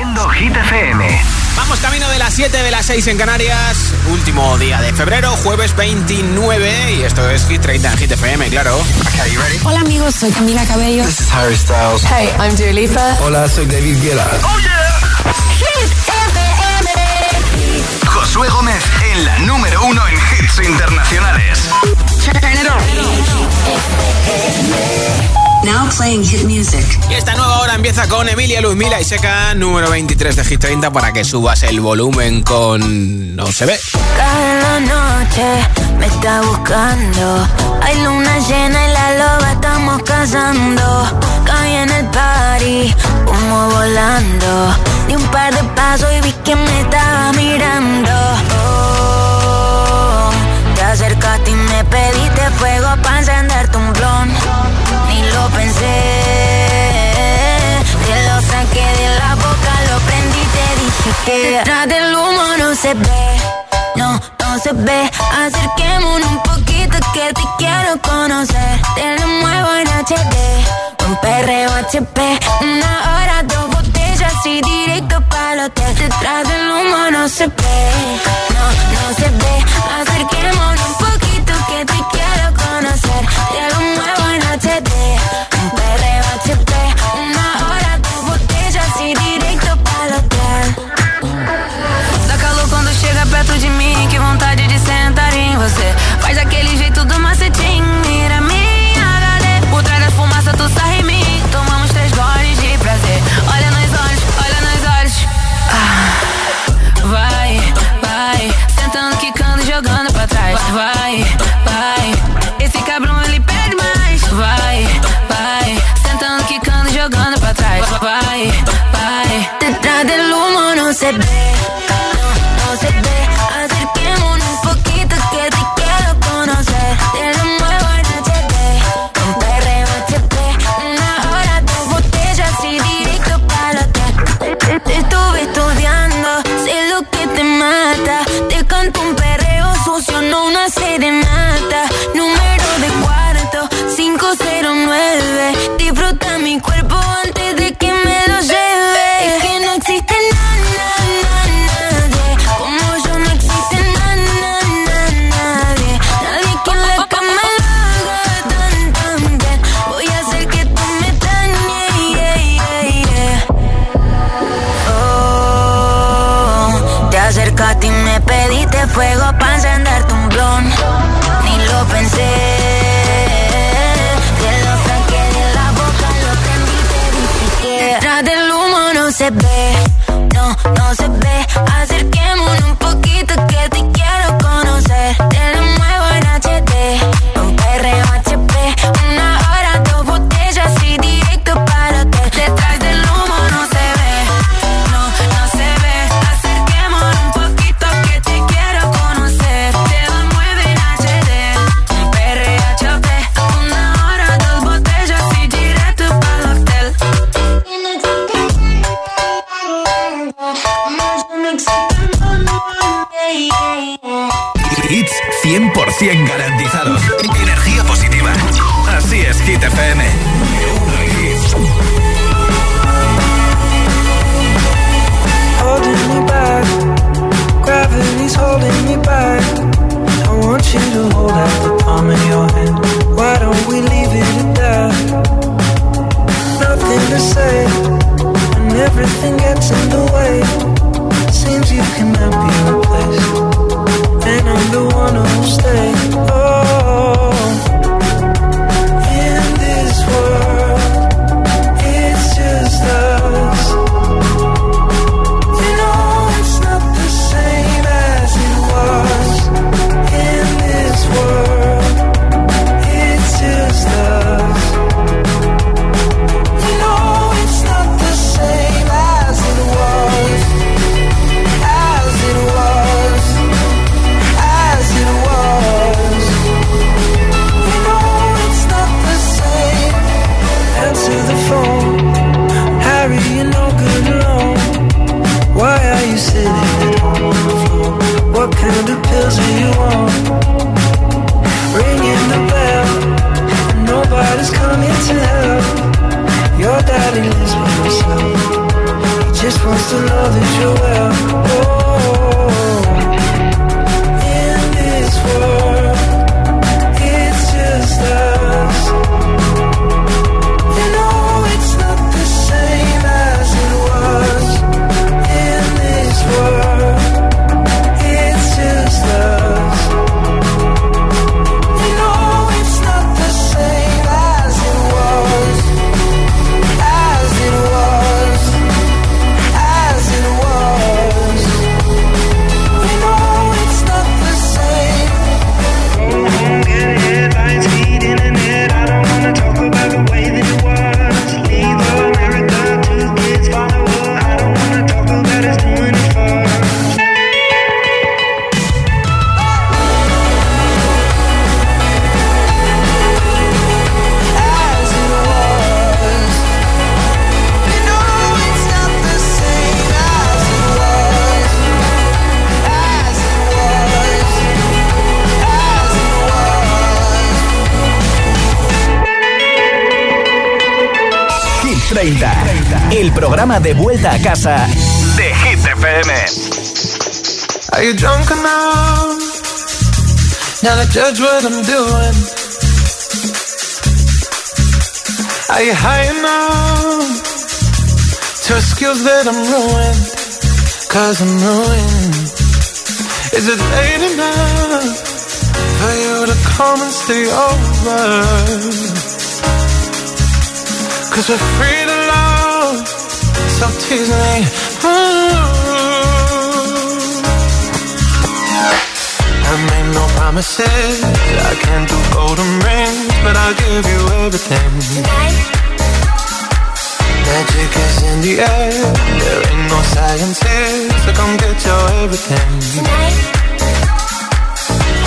Haciendo Hit FM. Vamos camino de las 7 de las 6 en Canarias. Último día de febrero, jueves 29. Y esto es Hit 30 en Hit FM, claro. Okay, you ready? Hola amigos, soy Camila Cabello. This is Harry Styles. Hey, I'm Dua Lipa. Hola, soy David Guetta. ¡Oh, yeah! Hit FM. Josué Gómez en la número uno en hits internacionales. Now playing hit music. Y esta nueva hora empieza con Emilia Luzmila y Seca, número 23 de Hit 30, para que subas el volumen con... No se ve. Cada noche me está buscando. Hay luna llena y la loba estamos cazando. Caí en el party, como volando. Di un par de pasos y vi me estaba mirando. Oh, te acercaste y me pediste fuego para encenderte un blon. Ni lo pensé. Te lo saqué de la boca, lo prendí, te dije que detrás del humo no se ve. No, no se ve. Acerquémonos un poquito que te quiero conocer. Te lo muevo en HD. Un perreo HP. Una hora, dos y directo para el hotel. Detrás del humo no se ve. No, no se ve. Acerquémonos un poquito que te quiero conocer. Te lo muevo en HD. Un perreo humo de vuelta a casa de Hit FM. Are you drunk enough now to judge what I'm doing? Are you high enough to excuse that I'm ruined? Cause I'm ruined. Is it late enough for you to come and stay over? Cause we're free so tease me. Ooh. I made no promises. I can't do golden rings, but I'll give you everything. Magic is in the air. There ain't no science here, so come get your everything.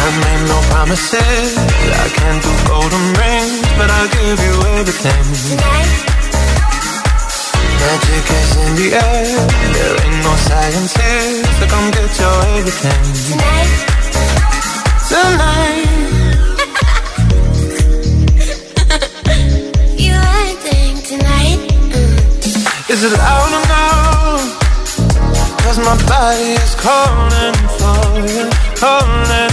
I made no promises. I can't do golden rings, but I'll give you everything. Magic is in the air. There ain't no science here, so come get your everything. Tonight. Tonight. you acting tonight? Is it loud enough? Cause my body is calling for you, calling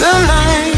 You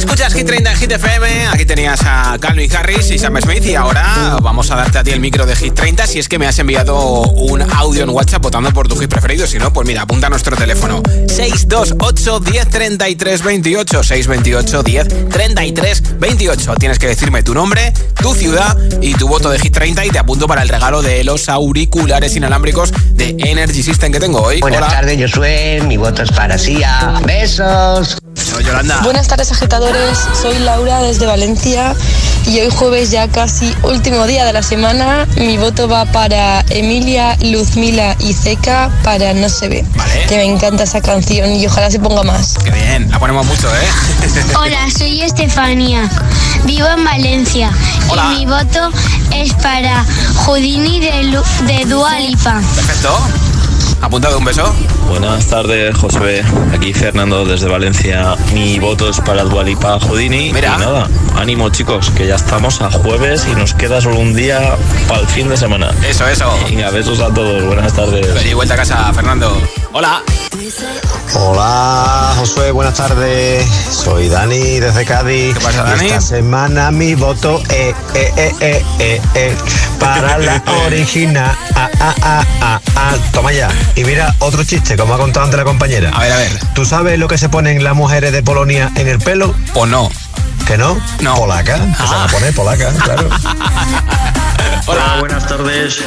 Escuchas Hit 30 en Hit FM. Aquí tenías a Calvin Harris y Sam Smith. Y ahora vamos a darte a ti el micro de Hit 30 si es que me has enviado un audio en WhatsApp votando por tu hit preferido. Si no, pues mira, apunta a nuestro teléfono: 628 10 33 28. 628 10 33 28. Tienes que decirme tu nombre, tu ciudad y tu voto de Hit 30 y te apunto para el regalo de los auriculares inalámbricos de Energy System que tengo hoy. Buenas tardes, Josué. Mi voto es para Sia. Besos. Yolanda. Buenas tardes agitadores, soy Laura desde Valencia y hoy jueves ya casi último día de la semana. Mi voto va para Emilia, Luzmila y Zeca para No se ve. Vale. Que me encanta esa canción y ojalá se ponga más. Qué bien, la ponemos mucho, ¿eh? Hola, soy Estefanía. Vivo en Valencia Hola. y mi voto es para Houdini de, Lu- de Dua Lipa. Perfecto. Apuntado un beso. Buenas tardes, Josué. Aquí Fernando desde Valencia. Mi voto es para Dualipa Houdini. Mira. Y nada, ánimo chicos, que ya estamos a jueves y nos queda solo un día para el fin de semana. Eso, eso. Venga, besos a todos. Buenas tardes. Vení, vuelta a casa, Fernando. Hola. Hola Josué, buenas tardes. Soy Dani desde Cádiz. ¿Qué pasa, Dani? Esta semana mi voto es eh, eh, eh, eh, eh, para la original. Ah, ah, ah, ah, ah. Toma ya. Y mira, otro chiste, como ha contado antes la compañera. A ver, a ver. ¿Tú sabes lo que se ponen las mujeres de Polonia en el pelo? O no. ¿Que no? No. Polaca. Que se van a poner polaca, claro. Hola. buenas tardes.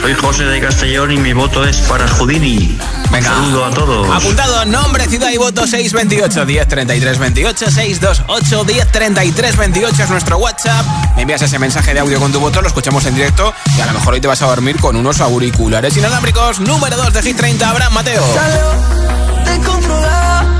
Soy José de Castellón y mi voto es para Houdini. Venga. Un saludo a todos. Apuntado, nombre, ciudad y voto 628 10 33 28 628 10 33 28 es nuestro WhatsApp. Me envías ese mensaje de audio con tu voto, lo escuchamos en directo y a lo mejor hoy te vas a dormir con unos auriculares inalámbricos. Número 2 de Hit 30, Abraham Mateo. descontrolada.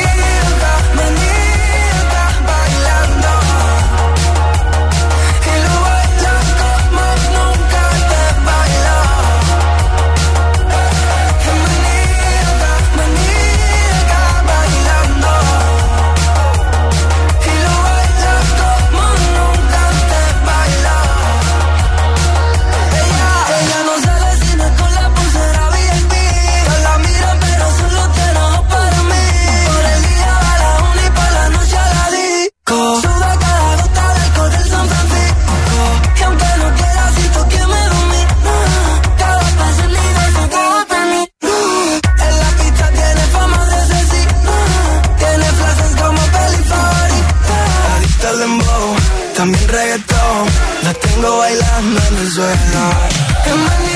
La tengo bailando en.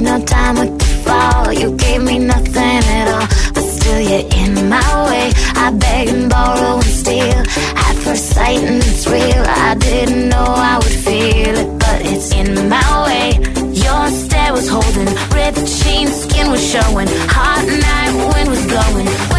no time to fall. You gave me nothing at all, but still you're in my way. I beg and borrow and steal at first sight, and it's real. I didn't know I would feel it, but it's in my way. Your stare was holding, ripped jeans, skin was showing, hot night wind was blowing.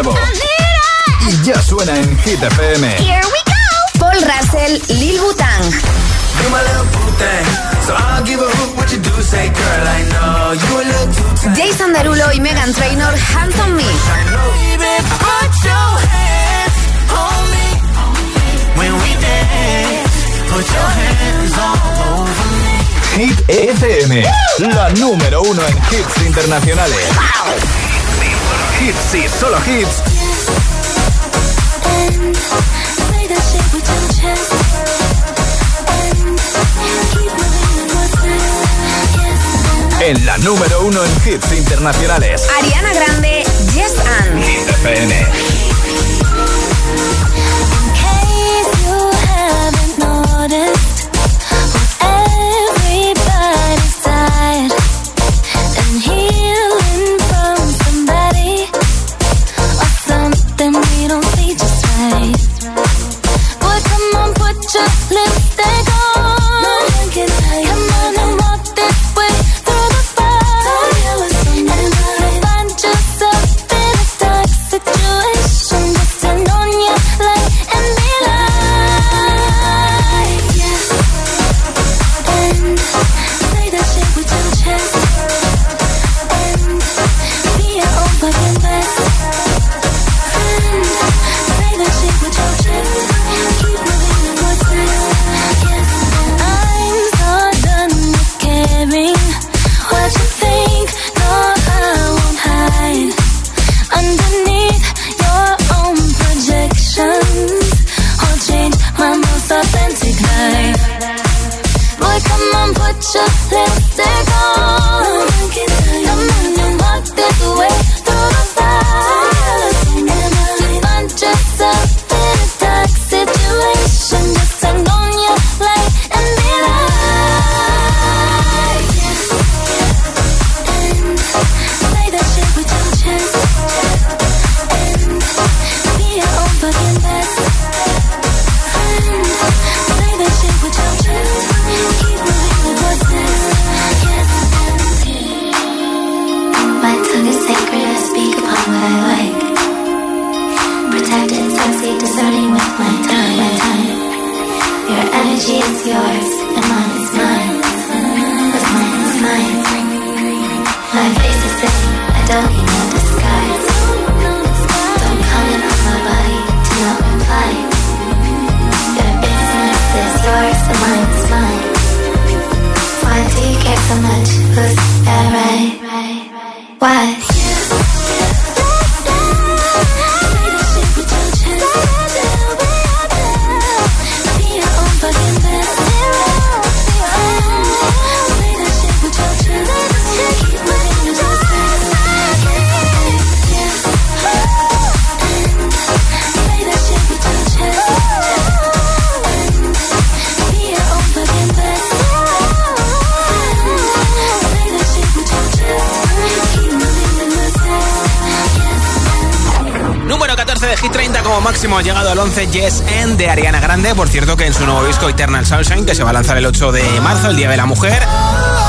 Y ya suena en Hit FM. Here we go. Paul Russell, Lil Butang. Jason Derulo y Megan Trainor, Hands on Me. Hit FM, la número uno en hits internacionales hits y solo hits. En la número uno en hits internacionales. Ariana Grande, Yes and. Hit 15 Yes End de Ariana Grande, por cierto que en su nuevo disco Eternal Sunshine, que se va a lanzar el 8 de marzo, el Día de la Mujer,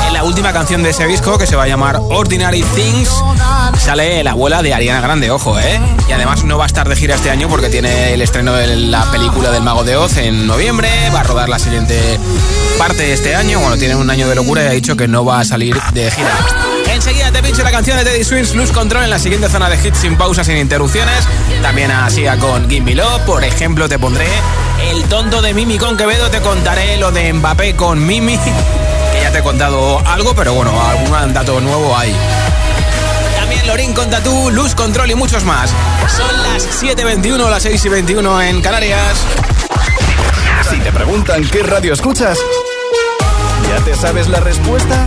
en la última canción de ese disco, que se va a llamar Ordinary Things, sale la abuela de Ariana Grande, ojo, ¿eh? Y además no va a estar de gira este año porque tiene el estreno de la película del Mago de Oz en noviembre, va a rodar la siguiente parte de este año, bueno, tiene un año de locura y ha dicho que no va a salir de gira. Enseguida te pincho la canción de Teddy Swims, Luz Control, en la siguiente zona de hits sin pausas, sin interrupciones. También así con Gimme Love. Por ejemplo, te pondré el tonto de Mimi con Quevedo. Te contaré lo de Mbappé con Mimi, que ya te he contado algo, pero bueno, algún dato nuevo hay. También Lorín con Tatú, Luz Control y muchos más. Son las 7.21, las 6.21 en Canarias. Si te preguntan qué radio escuchas, ¿ya te sabes la respuesta?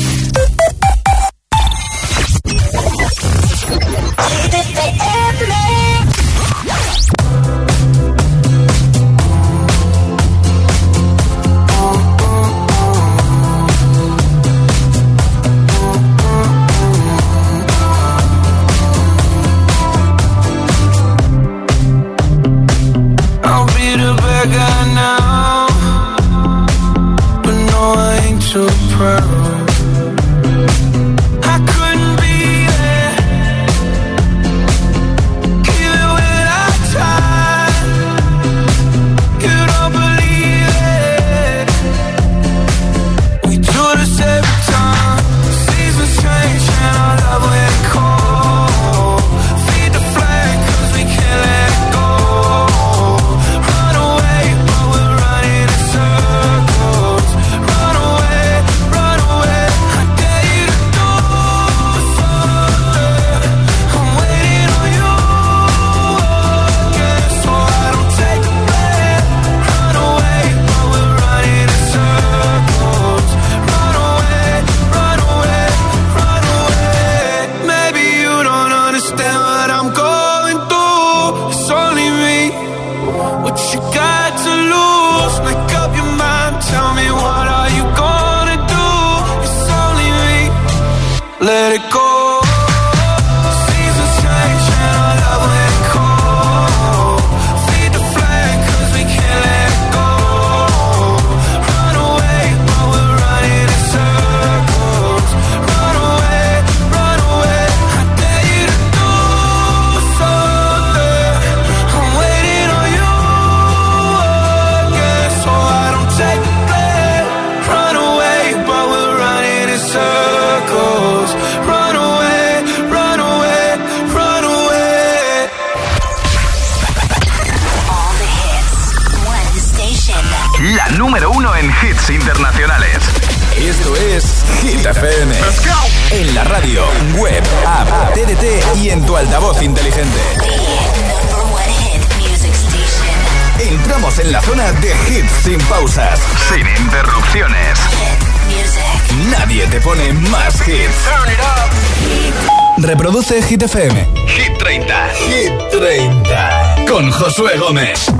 Reproduce Hit FM. Hit 30. Hit 30. Con Josué Gómez.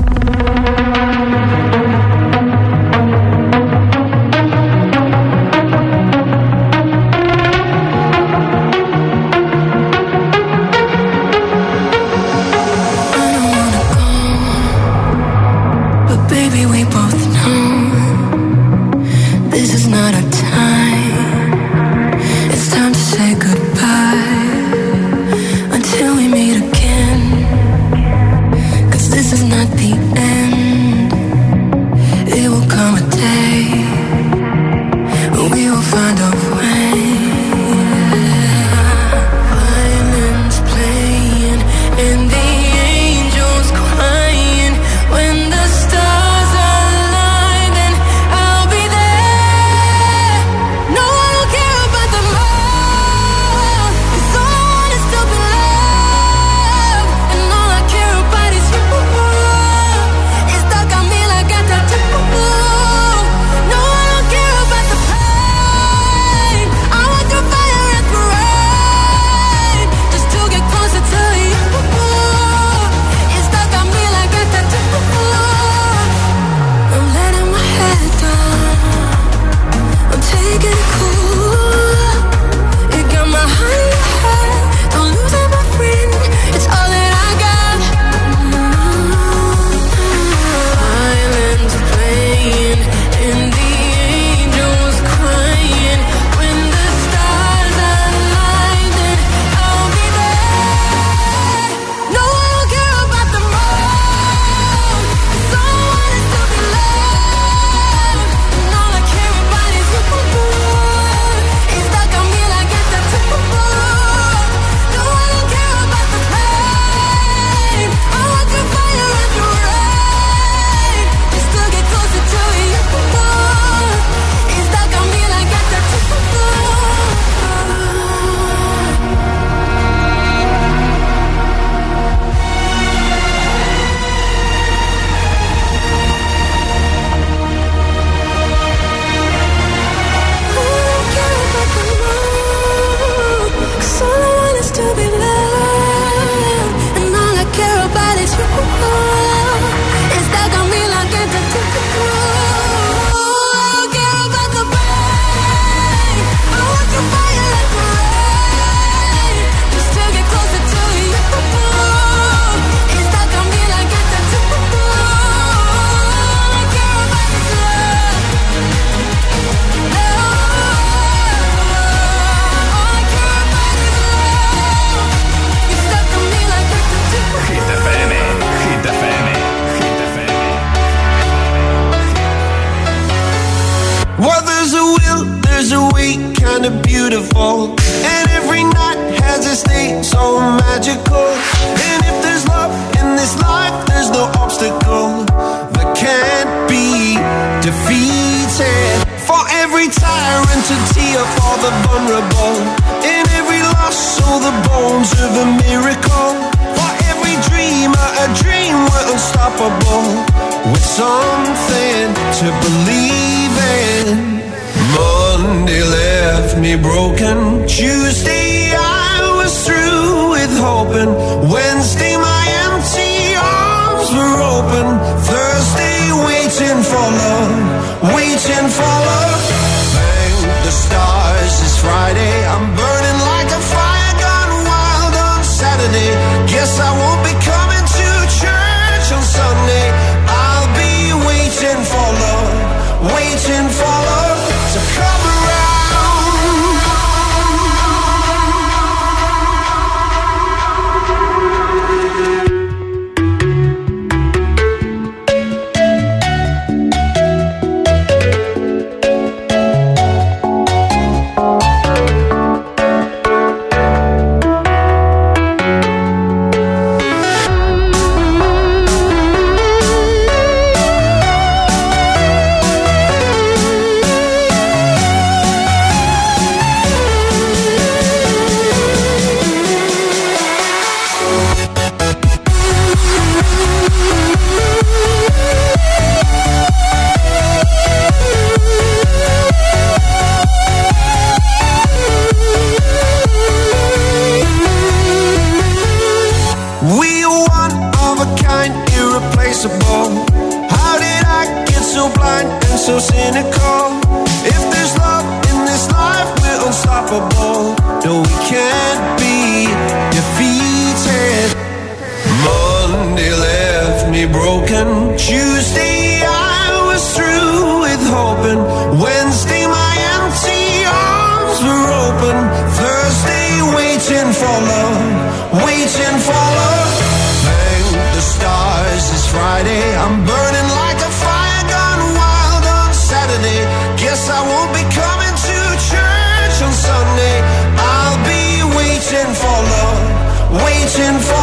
Waiting for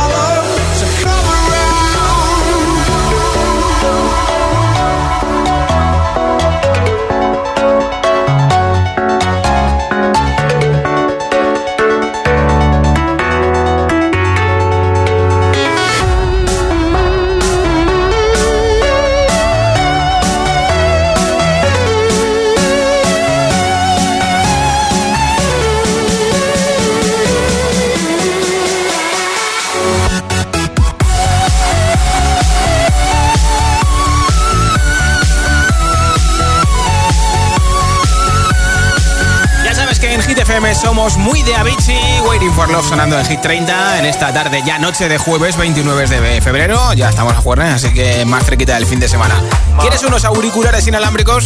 Somos muy de Avicii, Waiting for Love sonando en Hit 30 en esta tarde, ya noche de jueves 29 de febrero. Ya estamos a jueves, así que más cerquita del fin de semana. ¿Quieres unos auriculares inalámbricos?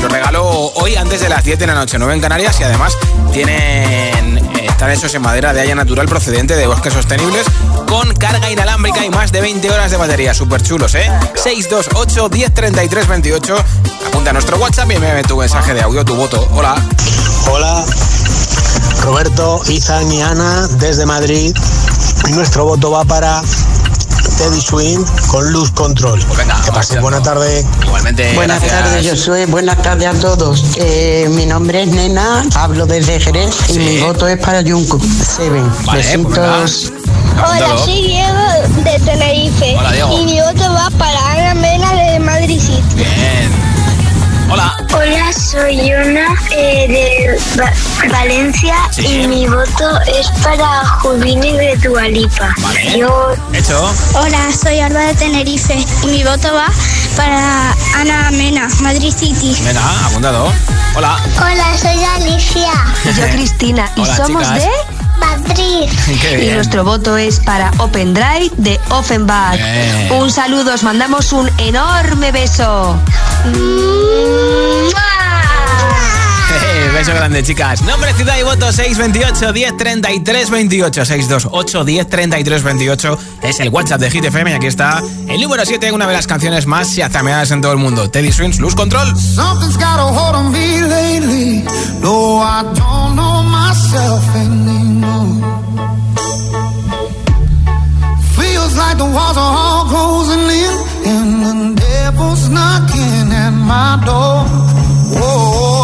Los regalo hoy antes de las 10 de la noche, 9 en Canarias y además tienen eh, están hechos en madera de haya natural procedente de bosques sostenibles con carga inalámbrica y más de 20 horas de batería. Súper chulos, ¿eh? 628 1033 28. Apunta a nuestro WhatsApp y envíame tu mensaje de audio, tu voto. Hola. Hola, Roberto, Izan y Ana desde Madrid. Y nuestro voto va para Teddy Swing con Luz Control. que pasen buena tarde. Igualmente. Buenas tardes, yo soy. Buenas tardes a todos. Eh, mi nombre es Nena, hablo desde Jerez y mi voto es para Junko. Seven. Vale, pues Besitos. Hola, soy Diego de Tenerife. Hola, Diego. Y mi voto va para Ana Mena de Madrid City. Hola. Soy Yuna eh, de Va- Valencia Sí. y mi voto es para Jubini de Dualipa. Yo... Hecho. Hola, soy Alba de Tenerife y mi voto va para Ana Mena, Madrid City. Venga, apuntado. Hola. Hola, soy Alicia. Y yo Cristina y Hola, somos chicas. de Madrid. Y nuestro voto es para Open Drive de Offenbach. Bien. Un saludo, os mandamos un enorme beso. Eh, beso grande, chicas. Nombre, ciudad y voto 628 1033 28 628 1033 28 es el WhatsApp de Hit FM y aquí está el número 7, una de las canciones más chazameadas en todo el mundo. Teddy Swings, Luz Control. Something's got a hold on me lately. No, I don't know myself anymore. Feels like the walls are all closing in, and the devil's knocking at my door. Whoa,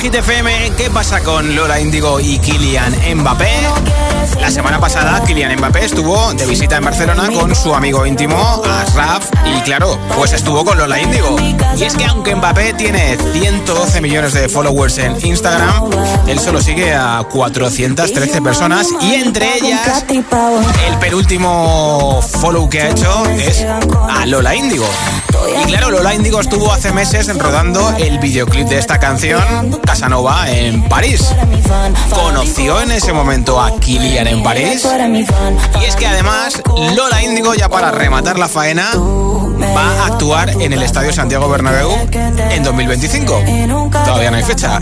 Hit 30 en Hit FM. ¿Qué pasa con Lola Índigo y Kylian Mbappé? La semana pasada, Kylian Mbappé estuvo de visita en Barcelona con su amigo íntimo, Asraf, y claro, pues estuvo con Lola Índigo. Y es que aunque Mbappé tiene 112 millones de followers en Instagram, él solo sigue a 413 personas y entre ellas, el penúltimo follow que ha hecho es a Lola Índigo. Y claro, Lola Índigo estuvo hace meses rodando el videoclip de esta canción, Casanova, en París. Conoció en ese momento a Kylian París. Y es que además, Lola Índigo, ya para rematar la faena, va a actuar en el Estadio Santiago Bernabéu en 2025. Todavía no hay fecha.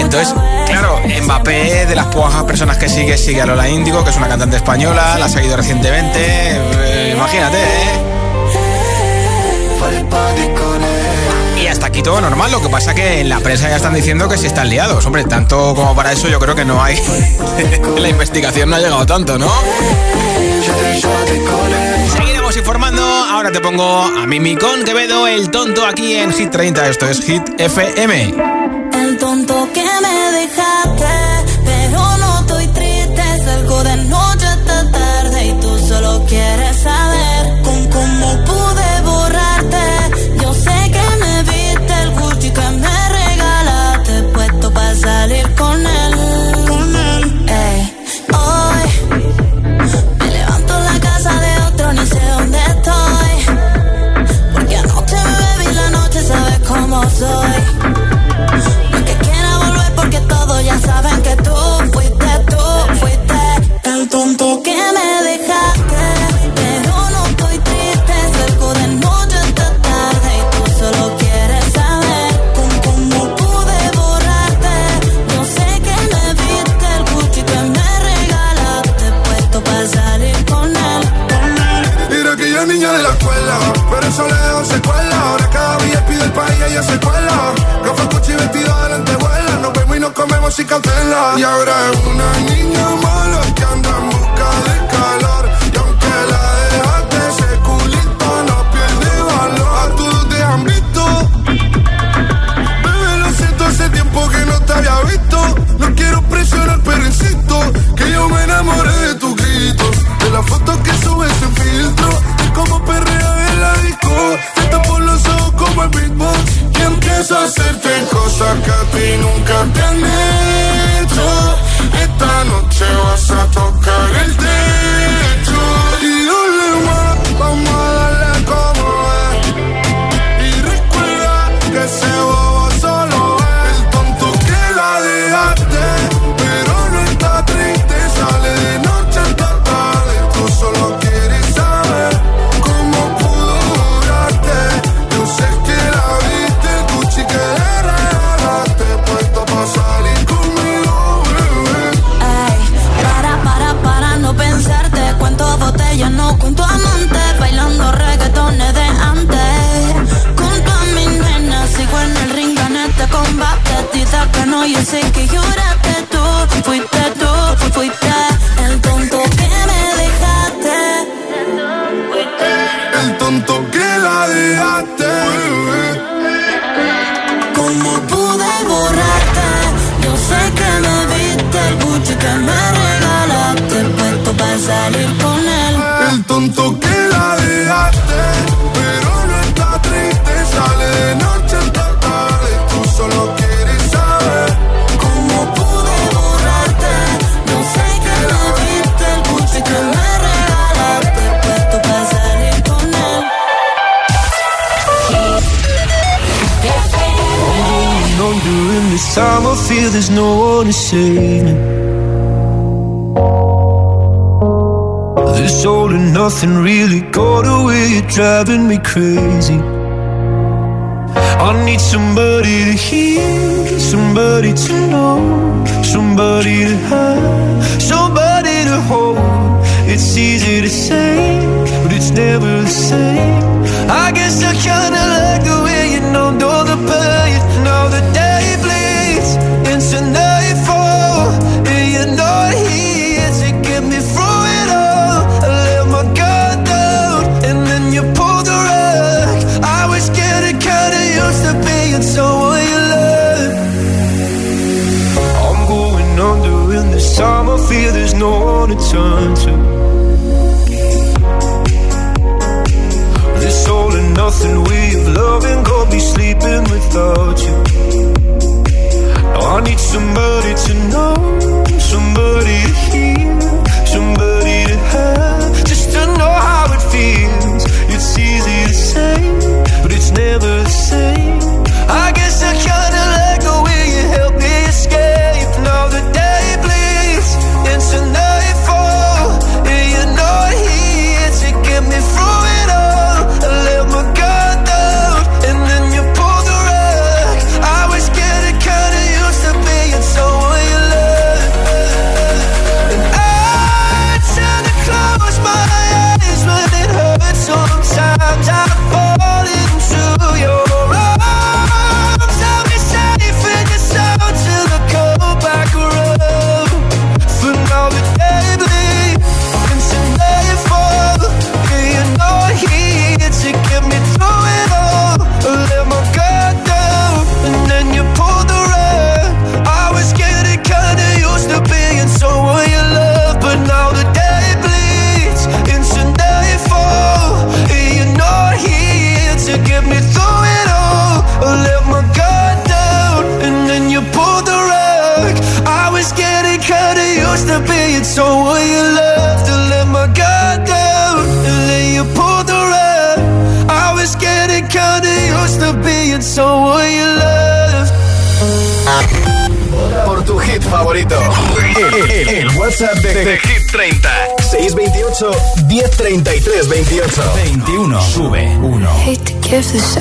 Entonces, claro, Mbappé, de las pocas personas que sigue, sigue a Lola Índigo, que es una cantante española, la ha seguido recientemente. Eh, imagínate, ¿eh? Aquí todo normal, lo que pasa que en la prensa ya están diciendo que si están liados. Hombre, tanto como para eso yo creo que no hay... la investigación no ha llegado tanto, ¿no? Seguiremos informando. Ahora te pongo a Mimi con Quevedo, el tonto aquí en Hit 30. Esto es Hit FM. El tonto que me dejaste, crazy.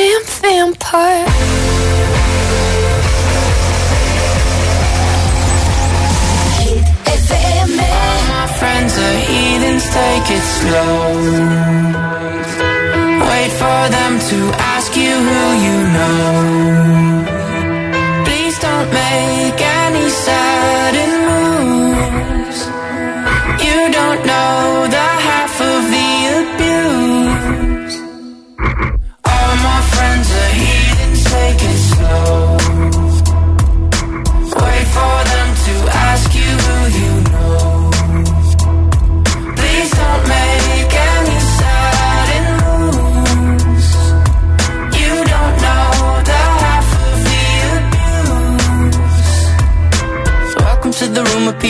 Goddamn vampire. Friends are heathens, take it slow. Wait for them to ask you who you know. Please don't make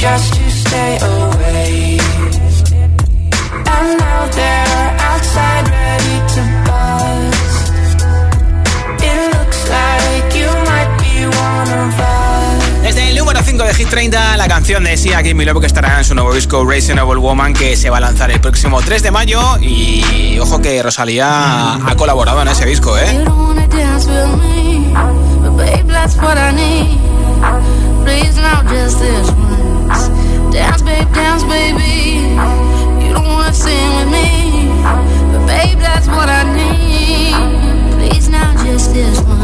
just to stay away. And now they're outside ready to bust. It looks like you might be one of us. Desde el número 5 de Hit 30, la canción de Sia Gimme Love que estará en su nuevo disco Reasonable Woman que se va a lanzar el próximo 3 de mayo y ojo que Rosalía ha colaborado en ese disco, ¿eh? Dance, babe, dance, baby. You don't wanna sing with me, but babe, that's what I need. Please just this one.